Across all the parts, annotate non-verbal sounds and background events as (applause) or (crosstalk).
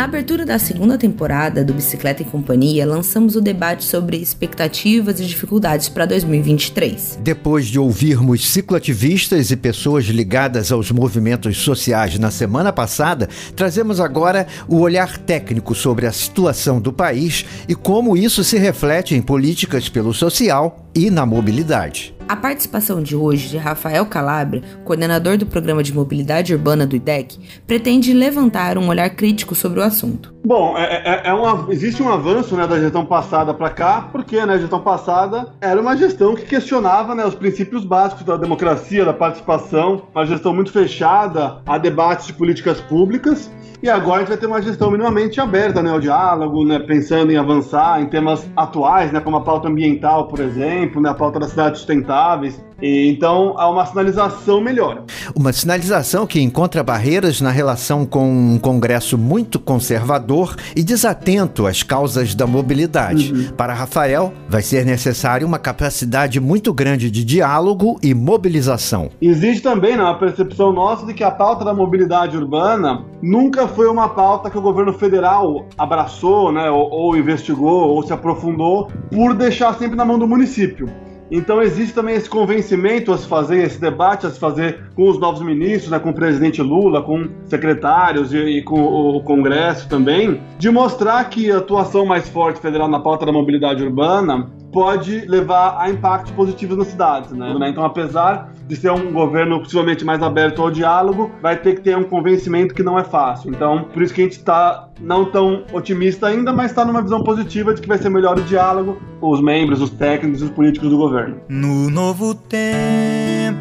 Na abertura da segunda temporada do Bicicleta e Companhia, lançamos o debate sobre expectativas e dificuldades para 2023. Depois de ouvirmos cicloativistas e pessoas ligadas aos movimentos sociais na semana passada, trazemos agora o olhar técnico sobre a situação do país e como isso se reflete em políticas pelo social e na mobilidade. A participação de hoje de Rafael Calabria, coordenador do Programa de Mobilidade Urbana do IDEC, pretende levantar um olhar crítico sobre o assunto. Bom, é, é, é uma, existe um avanço né, da gestão passada para cá, porque né, a gestão passada era uma gestão que questionava né, os princípios básicos da democracia, da participação, uma gestão muito fechada a debates de políticas públicas. E agora a gente vai ter uma gestão minimamente aberta né, ao diálogo, né, pensando em avançar em temas atuais, né, como a pauta ambiental, por exemplo, né, a pauta das cidades sustentáveis. Então há uma sinalização melhor. Uma sinalização que encontra barreiras na relação com um Congresso muito conservador e desatento às causas da mobilidade. Uhum. Para Rafael, vai ser necessário uma capacidade muito grande de diálogo e mobilização. Existe também né, a percepção nossa de que a pauta da mobilidade urbana nunca foi uma pauta que o governo federal abraçou, né, ou, ou investigou, ou se aprofundou, por deixar sempre na mão do município. Então existe também esse convencimento a se fazer, esse debate a se fazer com os novos ministros, né, com o presidente Lula, com secretários e, e com o, Congresso também, de mostrar que a atuação mais forte federal na pauta da mobilidade urbana pode levar a impactos positivos nas cidades, né? Então, apesar de ser um governo possivelmente mais aberto ao diálogo, vai ter que ter um convencimento que não é fácil. Então, por isso que a gente está não tão otimista ainda, mas está numa visão positiva de que vai ser melhor o diálogo os membros, os técnicos os políticos do governo. No novo tempo,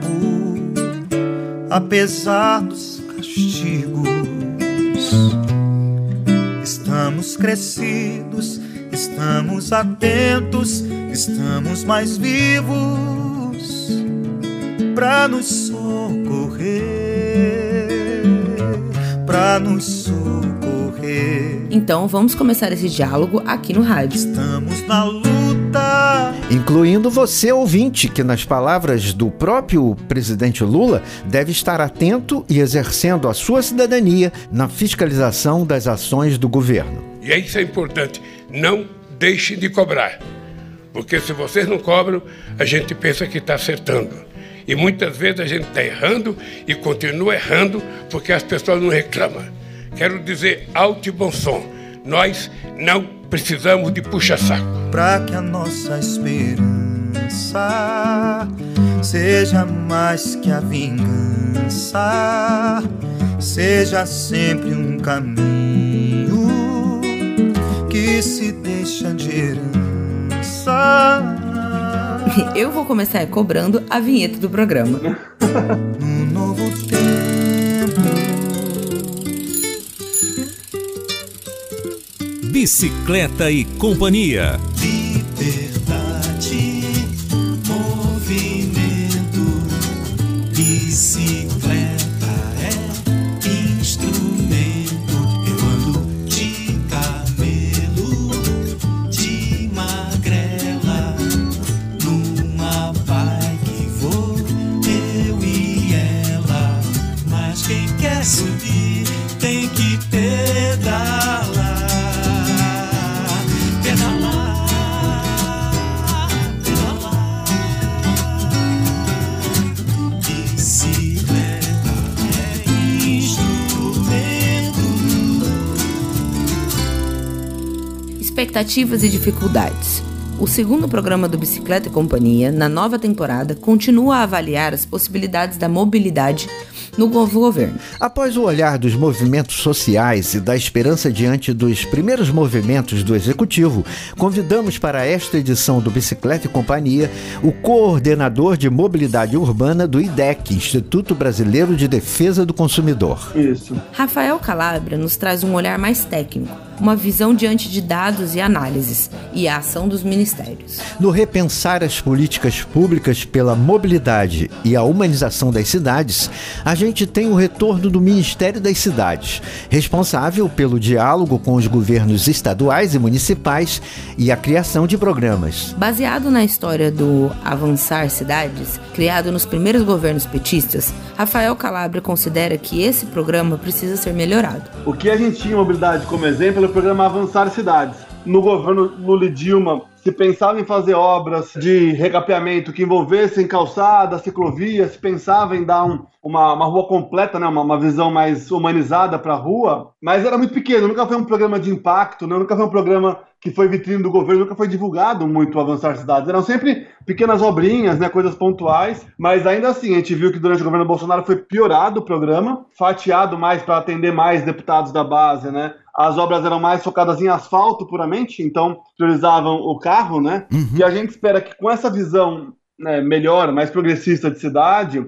apesar dos castigos, estamos crescidos, estamos atentos, estamos mais vivos para nos socorrer, para nos socorrer. Então vamos começar esse diálogo aqui no rádio. Estamos na luta. Incluindo você, ouvinte, que, nas palavras do próprio presidente Lula, deve estar atento e exercendo a sua cidadania na fiscalização das ações do governo. E isso é importante. Não deixe de cobrar. Porque se vocês não cobram, a gente pensa que está acertando. E muitas vezes a gente está errando e continua errando porque as pessoas não reclamam. Quero dizer alto e bom som. Nós não precisamos de puxa-saco. Para que a nossa esperança seja mais que a vingança, seja sempre um caminho que se deixa de herança (laughs) Eu vou começar cobrando a vinheta do programa. (laughs) Bicicleta e Companhia. Expectativas e dificuldades. O segundo programa do Bicicleta e Companhia, na nova temporada, continua a avaliar as possibilidades da mobilidade no novo governo. Após o olhar dos movimentos sociais e da esperança diante dos primeiros movimentos do Executivo, convidamos para esta edição do Bicicleta e Companhia o coordenador de mobilidade urbana do IDEC, Instituto Brasileiro de Defesa do Consumidor. Isso. Rafael Calabria nos traz um olhar mais técnico uma visão diante de dados e análises e a ação dos ministérios. No repensar as políticas públicas pela mobilidade e a humanização das cidades, a gente tem o retorno do Ministério das Cidades, responsável pelo diálogo com os governos estaduais e municipais e a criação de programas. Baseado na história do Avançar Cidades, criado nos primeiros governos petistas, Rafael Calabria considera que esse programa precisa ser melhorado. O que a gente tinha em mobilidade como exemplo o programa Avançar Cidades. No governo Lula e Dilma, se pensava em fazer obras de recapeamento que envolvessem calçada, ciclovia, se pensava em dar um, uma, uma rua completa, né, uma, uma visão mais humanizada para a rua, mas era muito pequeno, nunca foi um programa de impacto, né, nunca foi um programa que foi vitrine do governo, nunca foi divulgado muito o Avançar Cidades. Eram sempre pequenas obrinhas, né, coisas pontuais, mas ainda assim, a gente viu que durante o governo Bolsonaro foi piorado o programa, fatiado mais para atender mais deputados da base, né? As obras eram mais focadas em asfalto puramente, então priorizavam o carro, né? Uhum. E a gente espera que com essa visão né, melhor, mais progressista de cidade,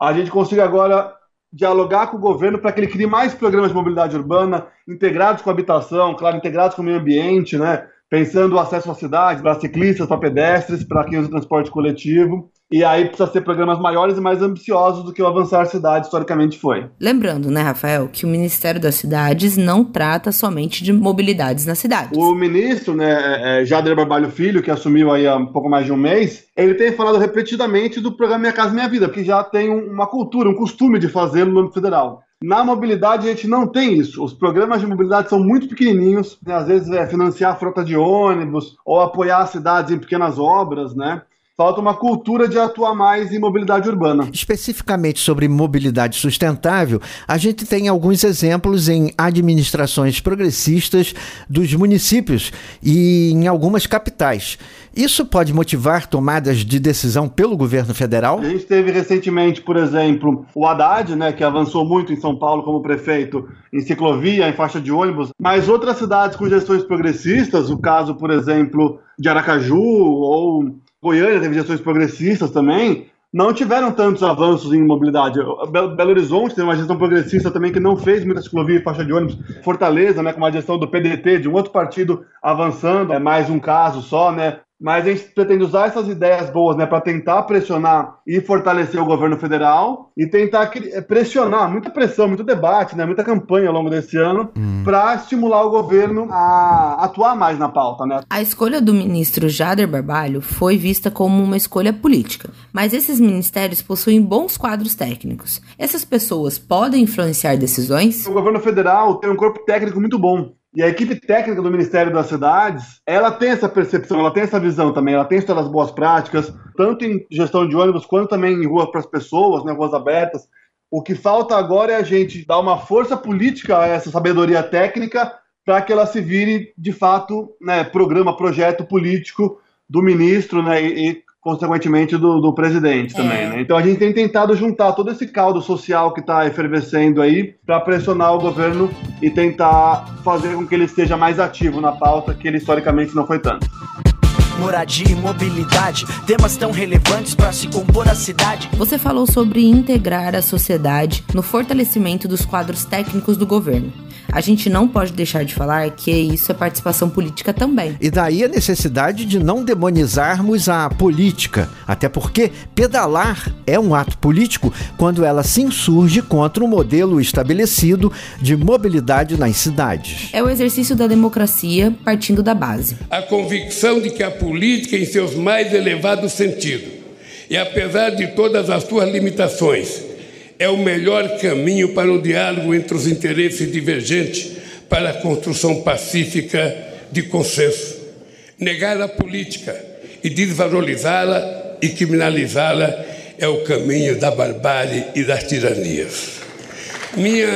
a gente consiga agora dialogar com o governo para que ele crie mais programas de mobilidade urbana integrados com a habitação, claro, integrados com o meio ambiente, né? Pensando o acesso à cidade para ciclistas, para pedestres, para quem usa transporte coletivo. E aí precisa ser programas maiores e mais ambiciosos do que o Avançar Cidade historicamente foi. Lembrando, né, Rafael, que o Ministério das Cidades não trata somente de mobilidades nas cidades. O ministro, né, é, é, Jader Barbalho Filho, que assumiu aí há um pouco mais de um mês, ele tem falado repetidamente do programa Minha Casa Minha Vida, porque já tem uma cultura, um costume de fazê-lo no âmbito federal. Na mobilidade, a gente não tem isso. Os programas de mobilidade são muito pequenininhos, né? às vezes é financiar frota de ônibus ou apoiar cidades em pequenas obras, né? Falta uma cultura de atuar mais em mobilidade urbana. Especificamente sobre mobilidade sustentável, a gente tem alguns exemplos em administrações progressistas dos municípios e em algumas capitais. Isso pode motivar tomadas de decisão pelo governo federal? A gente teve recentemente, por exemplo, o Haddad, né, que avançou muito em São Paulo como prefeito em ciclovia, em faixa de ônibus, mas outras cidades com gestões progressisas, o caso, por exemplo, de Aracaju ou Goiânia teve gestões progressistas também, não tiveram tantos avanços em mobilidade. Belo Horizonte tem uma gestão progressista também que não fez muita ciclovia e faixa de ônibus. Fortaleza, né, com uma gestão do PDT, de um outro partido avançando, é mais um caso só, né? Mas a gente pretende usar essas ideias boas né, para tentar pressionar e fortalecer o governo federal e tentar eh, pressionar, muita pressão, muito debate, né, muita campanha ao longo desse ano, hum. para estimular o governo a atuar mais na pauta. Né? A escolha do ministro Jader Barbalho foi vista como uma escolha política, mas esses ministérios possuem bons quadros técnicos. Essas pessoas podem influenciar decisões? O governo federal tem um corpo técnico muito bom. E a equipe técnica do Ministério das Cidades, ela tem essa percepção, ela tem essa visão também, ela tem histórias boas práticas, tanto em gestão de ônibus quanto também em rua para as pessoas, né, ruas abertas. O que falta agora é a gente dar uma força política a essa sabedoria técnica para que ela se vire, de fato, né, programa, projeto político do ministro né, e, consequentemente do, do presidente também, é. né? Então a gente tem tentado juntar todo esse caldo social que está efervescendo aí para pressionar o governo e tentar fazer com que ele esteja mais ativo na pauta que ele historicamente não foi tanto moradia e mobilidade, temas tão relevantes para se compor a cidade. Você falou sobre integrar a sociedade no fortalecimento dos quadros técnicos do governo a gente não pode deixar de falar que isso é participação política também. E daí a necessidade de não demonizarmos a política, até porque pedalar é um ato político quando ela se insurge contra o um modelo estabelecido de mobilidade nas cidades. É o exercício da democracia partindo da base. A convicção de que a política, em seus mais elevados sentidos, e apesar de todas as suas limitações, é o melhor caminho para o diálogo entre os interesses divergentes para a construção pacífica de consenso. Negar a política e desvalorizá-la e criminalizá-la é o caminho da barbárie e das tiranias. Minha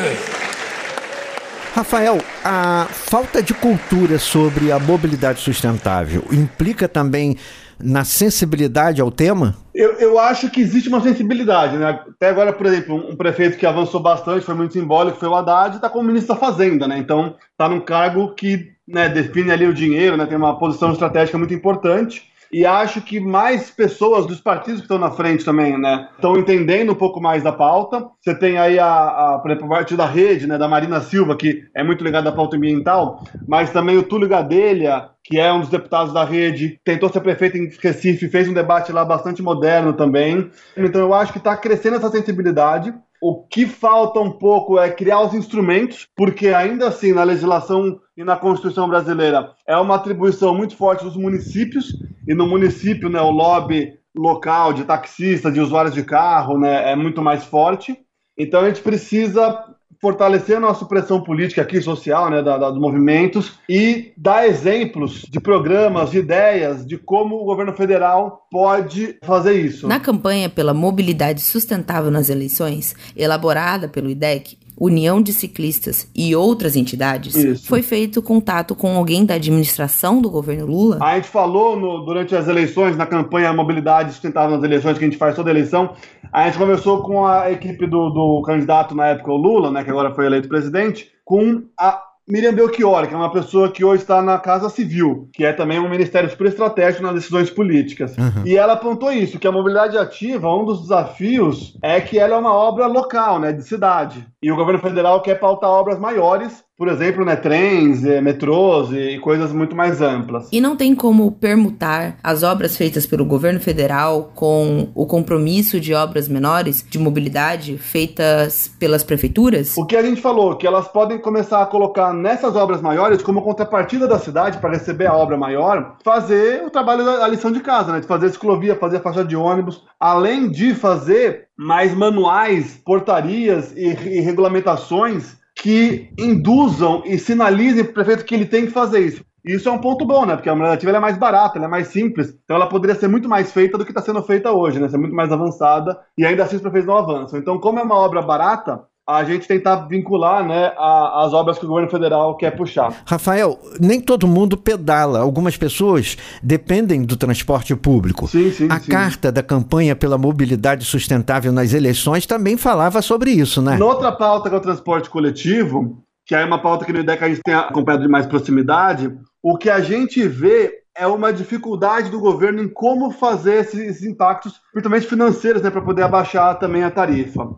Rafael, a falta de cultura sobre a mobilidade sustentável implica também na sensibilidade ao tema? Eu, eu acho que existe uma sensibilidade, né? Até agora, por exemplo, um prefeito que avançou bastante, foi muito simbólico, foi o Haddad, está como ministro da Fazenda, né? Então, está num cargo que né, define ali o dinheiro, né? Tem uma posição estratégica muito importante. E acho que mais pessoas dos partidos que estão na frente também, né, estão entendendo um pouco mais da pauta. Você tem aí a, a por exemplo, o partido da rede, né, da Marina Silva, que é muito ligada à pauta ambiental, mas também o Túlio Gadelha, que é um dos deputados da rede, tentou ser prefeito em Recife, fez um debate lá bastante moderno também. Então eu acho que está crescendo essa sensibilidade. O que falta um pouco é criar os instrumentos, porque ainda assim, na legislação e na Constituição brasileira, é uma atribuição muito forte dos municípios, e no município, né, o lobby local de taxistas, de usuários de carro, né, é muito mais forte. Então a gente precisa fortalecer a nossa pressão política aqui, social, né, da, da, dos movimentos, e dar exemplos de programas, de ideias, de como o governo federal pode fazer isso. Na campanha pela mobilidade sustentável nas eleições, elaborada pelo IDEC, União de Ciclistas e outras entidades, Isso. foi feito contato com alguém da administração do governo Lula? A gente falou no- durante as eleições, na campanha Mobilidade Sustentável nas eleições, que a gente faz toda eleição, a gente conversou com a equipe do, do candidato na época, o Lula, né, que agora foi eleito presidente, com a Miriam Belchior, que é uma pessoa que hoje está na Casa Civil, que é também um ministério super estratégico nas decisões políticas. E ela apontou isso, que a mobilidade ativa, um dos desafios é que ela é uma obra local, né, de cidade. E o governo federal quer pautar obras maiores, por exemplo, né, trens, eh, metrôs e coisas muito mais amplas. E não tem como permutar as obras feitas pelo governo federal com o compromisso de obras menores de mobilidade feitas pelas prefeituras? O que a gente falou, que elas podem começar a colocar nessas obras maiores, como contrapartida da cidade, para receber a obra maior, fazer o trabalho da lição de casa, né? De fazer ciclovia, fazer faixa de ônibus, além de fazer mais manuais, portarias e, e regulamentações que induzam e sinalizem para o prefeito que ele tem que fazer isso. E isso é um ponto bom, né? Porque a mobilidade ativa ela é mais barata, é mais simples, então ela poderia ser muito mais feita do que está sendo feita hoje, né? Ser muito mais avançada e ainda assim os prefeitos não avançam. Então, como é uma obra barata, a gente tentar vincular, né, a- as obras que o governo federal quer puxar. Rafael, nem todo mundo pedala. Algumas pessoas dependem do transporte público. Sim, sim, A sim. carta da campanha pela mobilidade sustentável nas eleições também falava sobre isso, né? Noutra pauta que é o transporte coletivo, que é uma pauta que no IDEC a gente tem acompanhado de mais proximidade, o que a gente vê é uma dificuldade do governo em como fazer esses, esses impactos, principalmente financeiros, né, para poder abaixar também a tarifa.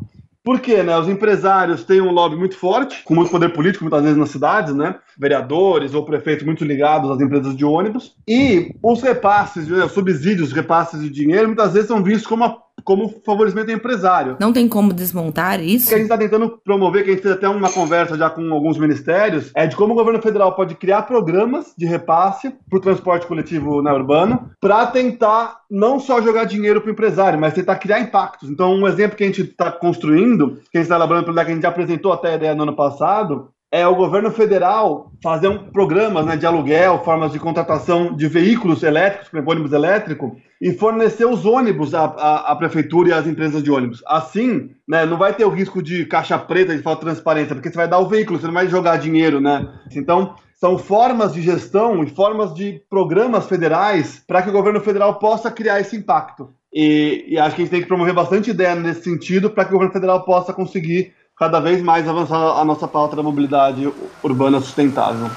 Por quê? Né? Os empresários têm um lobby muito forte, com muito poder político, muitas vezes nas cidades, né? Vereadores ou prefeitos muito ligados às empresas de ônibus. E os repasses, né, os subsídios, repasses de dinheiro, muitas vezes são vistos como, a- como favorecimento ao empresário. Não tem como desmontar O isso? que a gente está tentando promover, que a gente fez até uma conversa já com alguns ministérios, é de como o governo federal pode criar programas de repasse para o transporte coletivo na urbano, para tentar não só jogar dinheiro para o empresário, mas tentar criar impactos. Então, um exemplo que a gente está construindo, que a gente está elaborando que a gente já apresentou até a ideia no ano passado, é o governo federal fazer um programas né, de aluguel, formas de contratação de veículos elétricos, por exemplo, ônibus elétrico, e fornecer os ônibus à, à, à prefeitura e às empresas de ônibus. Assim, né, não vai ter o risco de caixa preta, de falta de transparência, porque você vai dar o veículo, você não vai jogar dinheiro, né? Então, são formas de gestão e formas de programas federais para que o governo federal possa criar esse impacto. E, e acho que a gente tem que promover bastante ideia nesse sentido para que o governo federal possa conseguir cada vez mais avançar a nossa pauta da mobilidade urbana sustentável.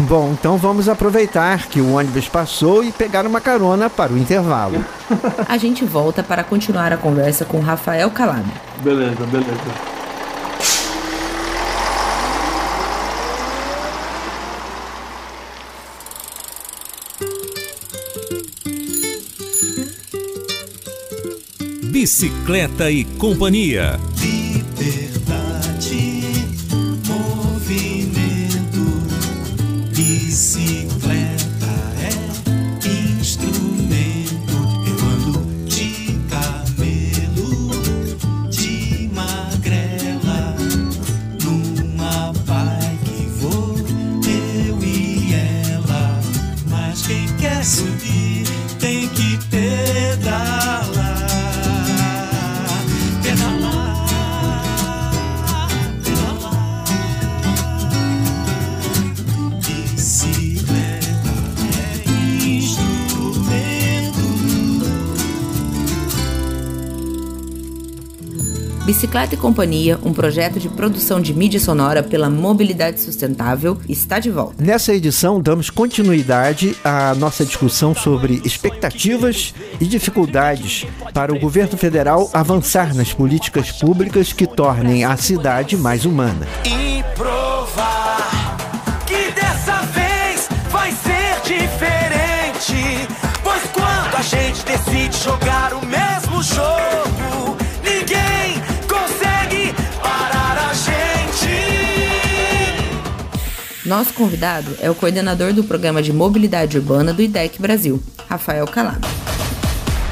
Bom, então vamos aproveitar que o ônibus passou e pegar uma carona para o intervalo. A gente volta para continuar a conversa com Rafael Calabro. Beleza, beleza. Bicicleta e Companhia. Bicicleta e Companhia, um projeto de produção de mídia sonora pela mobilidade sustentável, está de volta. Nessa edição, damos continuidade à nossa discussão sobre expectativas e dificuldades para o governo federal avançar nas políticas públicas que tornem a cidade mais humana. E provar que dessa vez vai ser diferente. Pois quando a gente decide jogar o mesmo jogo, Nosso convidado é o coordenador do programa de mobilidade urbana do IDEC Brasil, Rafael Calado.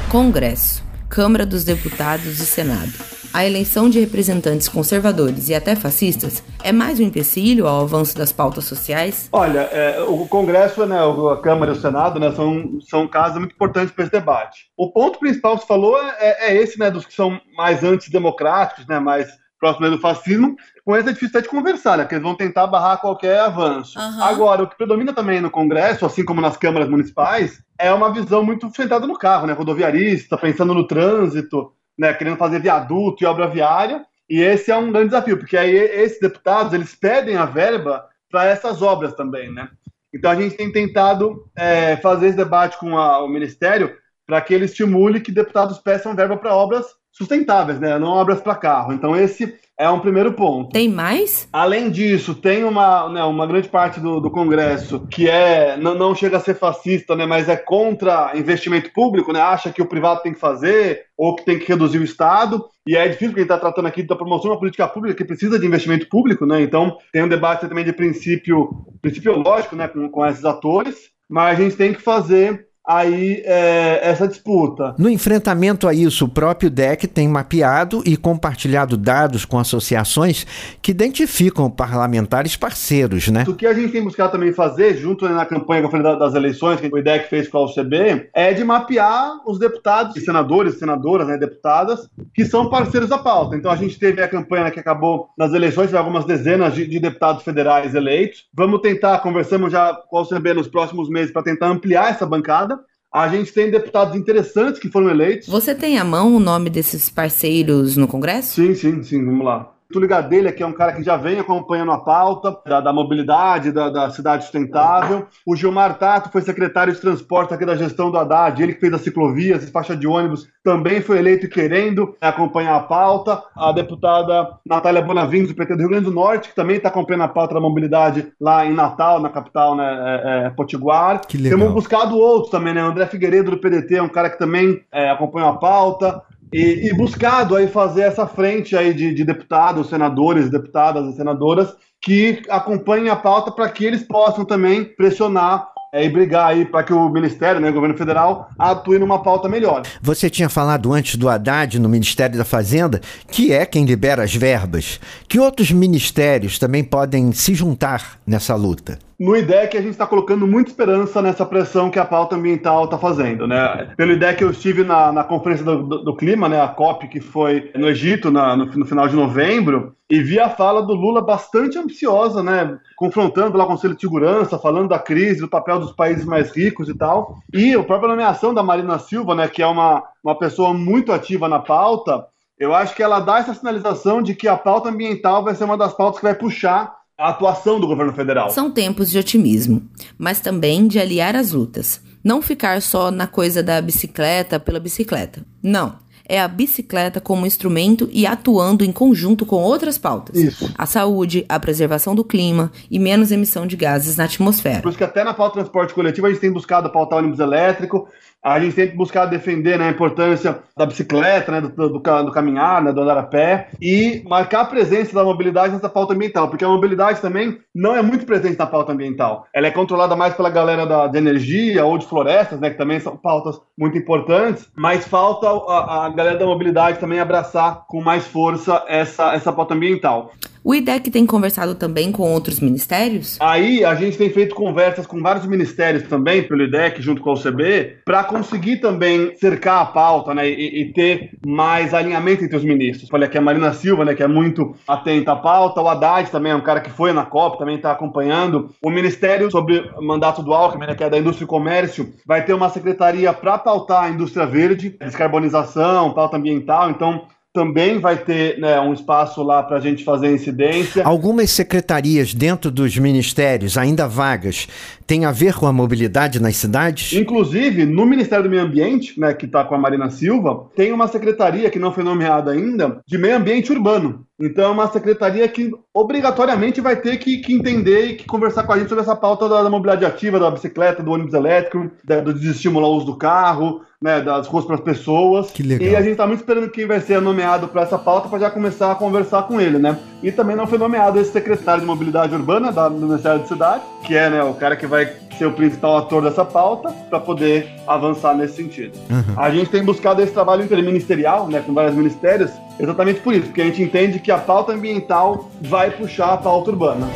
Congresso, Câmara dos Deputados e Senado. A eleição de representantes conservadores e até fascistas é mais um empecilho ao avanço das pautas sociais? Olha, é, o Congresso, né, a Câmara e o Senado, né, são, são casos muito importantes para esse debate. O ponto principal que você falou é, é esse, né, dos que são mais antidemocráticos, né, mais próximos do fascismo. Com esse é difícil até de conversar, né, porque eles vão tentar barrar qualquer avanço. Aham. Agora, o que predomina também no Congresso, assim como nas câmaras municipais, é uma visão muito centrada no carro, né, rodoviarista, pensando no trânsito, né, querendo fazer viaduto e obra viária. E esse é um grande desafio, porque aí esses deputados eles pedem a verba para essas obras também, né? Então a gente tem tentado é, fazer esse debate com a- o Ministério para que ele estimule que deputados peçam verba para obras sustentáveis, né? Não obras para carro. Então esse é um primeiro ponto. Tem mais? Além disso, tem uma, né, uma grande parte do, do Congresso que é não, não chega a ser fascista, né, mas é contra investimento público, né, acha que o privado tem que fazer ou que tem que reduzir o Estado. E é difícil porque a gente está tratando aqui da promoção de uma política pública que precisa de investimento público, né? Então tem um debate também de princípio, princípio lógico, né, com, com esses atores. Mas a gente tem que fazer aí é, essa disputa. No enfrentamento a isso, o próprio DEC tem mapeado e compartilhado dados com associações que identificam parlamentares parceiros, né? O que a gente tem buscado também fazer, junto né, na campanha das eleições, que o IDEC fez com a UCB, é de mapear os deputados, e senadores, senadoras, né, deputadas, que são parceiros da pauta. Então a gente teve a campanha que acabou nas eleições, teve algumas dezenas de, de deputados federais eleitos. Vamos tentar, conversamos já com a UCB nos próximos meses para tentar ampliar essa bancada. A gente tem deputados interessantes que foram eleitos. Você tem à mão o nome desses parceiros no Congresso? Sim, sim, sim, vamos lá. Túlio Gadelha, que é um cara que já vem acompanhando a pauta da, da mobilidade, da, da cidade sustentável. O Gilmar Tato foi secretário de transporte aqui da gestão do Haddad, ele que fez as ciclovias e faixa de ônibus, também foi eleito querendo acompanhar a pauta. A deputada Natália Bonavides, do PT do Rio Grande do Norte, que também está acompanhando a pauta da mobilidade lá em Natal, na capital, né, é, é, Potiguar. Que legal. Temos buscado outros também, né? O André Figueiredo, do PDT, é um cara que também é, acompanha a pauta. E, e buscado aí fazer essa frente aí de, de deputados, senadores, deputadas e senadoras que acompanhem a pauta para que eles possam também pressionar é, e brigar aí para que o Ministério, né, o governo federal, atue numa pauta melhor. Você tinha falado antes do Haddad no Ministério da Fazenda, que é quem libera as verbas. Que outros ministérios também podem se juntar nessa luta? No IDEC, a gente está colocando muita esperança nessa pressão que a pauta ambiental está fazendo. Né? Pelo IDEC, eu estive na, na Conferência do, do- do Clima, né, a COP, que foi no Egito na- no, no final de novembro, e vi a fala do Lula bastante ambiciosa, né, confrontando lá o Conselho de Segurança, falando da crise, do papel dos países mais ricos e tal. E a própria nomeação da Marina Silva, né, que é uma, uma pessoa muito ativa na pauta, eu acho que ela dá essa sinalização de que a pauta ambiental vai ser uma das pautas que vai puxar a atuação do governo federal. São tempos de otimismo, mas também de aliar as lutas. Não ficar só na coisa da bicicleta pela bicicleta. Não. É a bicicleta como instrumento e atuando em conjunto com outras pautas. Isso. A saúde, a preservação do clima e menos emissão de gases na atmosfera. Por isso que até na pauta do transporte coletivo a gente tem buscado pautar ônibus elétrico, a gente tem buscado defender né, a importância da bicicleta, né, do, do, do caminhar, né, do andar a pé, e marcar a presença da mobilidade nessa pauta ambiental, porque a mobilidade também não é muito presente na pauta ambiental. Ela é controlada mais pela galera da, de energia ou de florestas, né, que também são pautas muito importantes, mas falta a, a galera da mobilidade também abraçar com mais força essa, essa pauta ambiental. O IDEC tem conversado também com outros ministérios? Aí a gente tem feito conversas com vários ministérios também, pelo IDEC, junto com a UCB, para conseguir também cercar a pauta né, e, e ter mais alinhamento entre os ministros. Falei aqui a Marina Silva, né, que é muito atenta à pauta, o Haddad também é um cara que foi na COP, também está acompanhando. O Ministério sobre mandato do Alckmin, né, que é da Indústria e Comércio, vai ter uma secretaria para pautar a indústria verde, descarbonização, pauta ambiental, então também vai ter né, um espaço lá para a gente fazer incidência. Algumas secretarias dentro dos ministérios, ainda vagas, têm a ver com a mobilidade nas cidades? Inclusive, no Ministério do Meio Ambiente, né, que está com a Marina Silva, tem uma secretaria que não foi nomeada ainda de meio ambiente urbano. Então é uma secretaria que obrigatoriamente vai ter que, que entender e que conversar com a gente sobre essa pauta da, da mobilidade ativa, da bicicleta, do ônibus elétrico, da, do desestimular o uso do carro, né, das ruas para as pessoas. Que legal. E a gente está muito esperando quem vai ser nomeado para essa pauta para já começar a conversar com ele, né? E também não foi nomeado esse secretário de mobilidade urbana da, do Ministério de Cidade, que é né, o cara que vai ser o principal ator dessa pauta para poder avançar nesse sentido. A gente tem buscado esse trabalho interministerial, né, com vários ministérios, exatamente por isso, porque a gente entende que a pauta ambiental vai puxar a pauta urbana.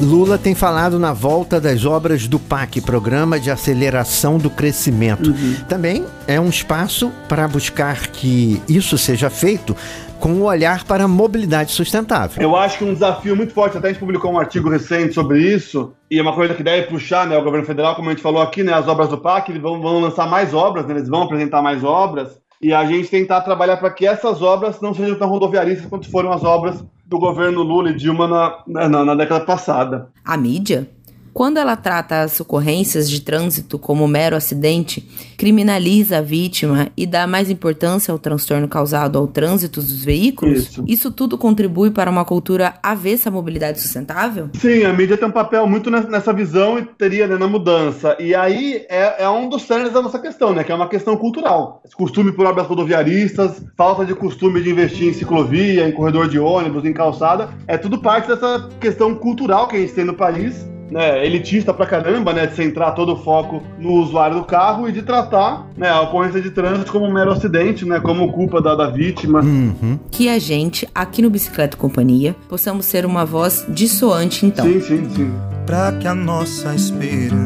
Lula tem falado na volta das obras do PAC, Programa de Aceleração do Crescimento. Também é um espaço para buscar que isso seja feito com um olhar para a mobilidade sustentável. Eu acho que um desafio muito forte, até a gente publicou um artigo recente sobre isso, e é uma coisa que deve puxar né, o governo federal, como a gente falou aqui, né, as obras do PAC, eles vão, vão lançar mais obras, né, eles vão apresentar mais obras, e a gente tentar trabalhar para que essas obras não sejam tão rodoviaristas quanto foram as obras do governo Lula e Dilma na, na, na década passada. A mídia, quando ela trata as ocorrências de trânsito como mero acidente, criminaliza a vítima e dá mais importância ao transtorno causado ao trânsito dos veículos, Isso. tudo contribui para uma cultura avessa à mobilidade sustentável? Sim, a mídia tem um papel muito ne- nessa visão e teria né, na mudança. E aí é, é um dos cernes da nossa questão, né? Que é uma questão cultural. Costume por obras rodoviaristas, falta de costume de investir em ciclovia, em corredor de ônibus, em calçada, é tudo parte dessa questão cultural que a gente tem no país. Né, elitista pra caramba, né, de centrar todo o foco no usuário do carro e de tratar né, a ocorrência de trânsito como um mero acidente, né, como culpa da, da vítima. Uhum. Que a gente, aqui no Bicicleta e Companhia, possamos ser uma voz dissoante então. Sim, sim, sim. Pra que a nossa esperança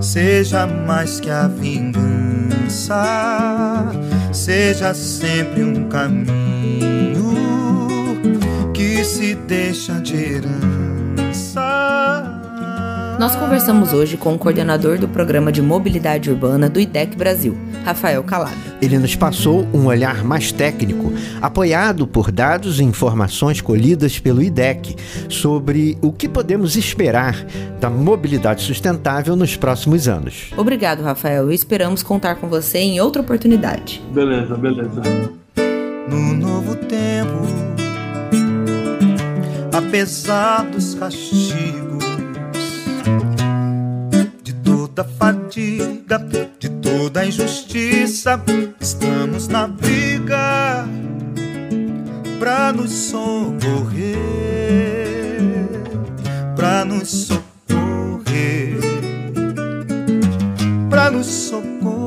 seja mais que a vingança, seja sempre um caminho que se deixa de herança. Nós conversamos hoje com o coordenador do Programa de Mobilidade Urbana do IDEC Brasil, Rafael Calabria. Ele nos passou um olhar mais técnico, apoiado por dados e informações colhidas pelo IDEC sobre o que podemos esperar da mobilidade sustentável nos próximos anos. Obrigado, Rafael, e esperamos contar com você em outra oportunidade. Beleza, beleza. no novo tempo, apesar dos castigos, de toda fadiga, de toda injustiça, estamos na briga pra nos socorrer, pra nos socorrer, pra nos socorrer.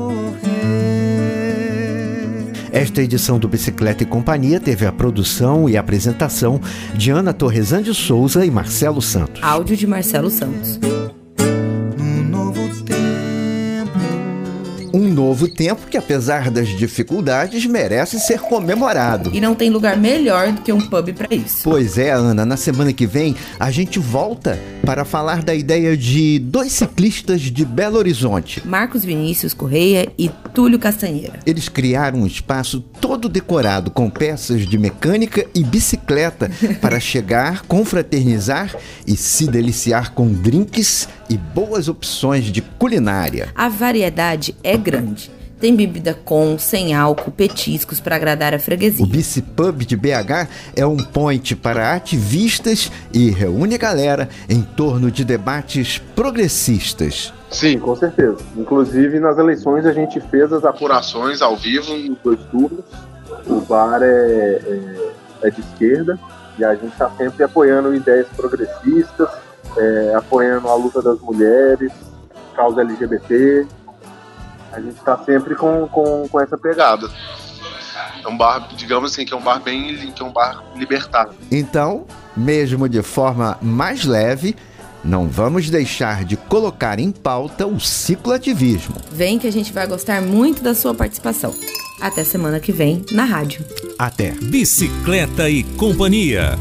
Esta edição do Bicicleta e Companhia teve a produção e apresentação de Ana Torresan de Souza e Marcelo Santos. Áudio de Marcelo Santos. Um novo tempo. Um novo tempo que, apesar das dificuldades, merece ser comemorado. E não tem lugar melhor do que um pub para isso. Pois é, Ana, na semana que vem a gente volta para falar da ideia de dois ciclistas de Belo Horizonte. Marcos Vinícius Correia e Túlio Castanheira. Eles criaram um espaço todo decorado com peças de mecânica e bicicleta (laughs) para chegar, confraternizar e se deliciar com drinks e boas opções de culinária. A variedade é grande. Tem bebida com, sem álcool, petiscos para agradar a O freguesia. Bicipub de BH é um point para ativistas e reúne a galera em torno de debates progressistas. Sim, com certeza. Inclusive, nas eleições a gente fez as apurações ao vivo nos dois turnos. O bar é, é- é de esquerda e a gente está sempre apoiando ideias progressistas, é, apoiando a luta das mulheres, causa LGBT. A gente está sempre com, com, com essa pegada. É um bar, digamos assim, que é um bar bem, que é um bar libertário. Então, mesmo de forma mais leve, não vamos deixar de colocar em pauta o cicloativismo. Vem que a gente vai gostar muito da sua participação. Até semana que vem na rádio. Até. Bicicleta e Companhia.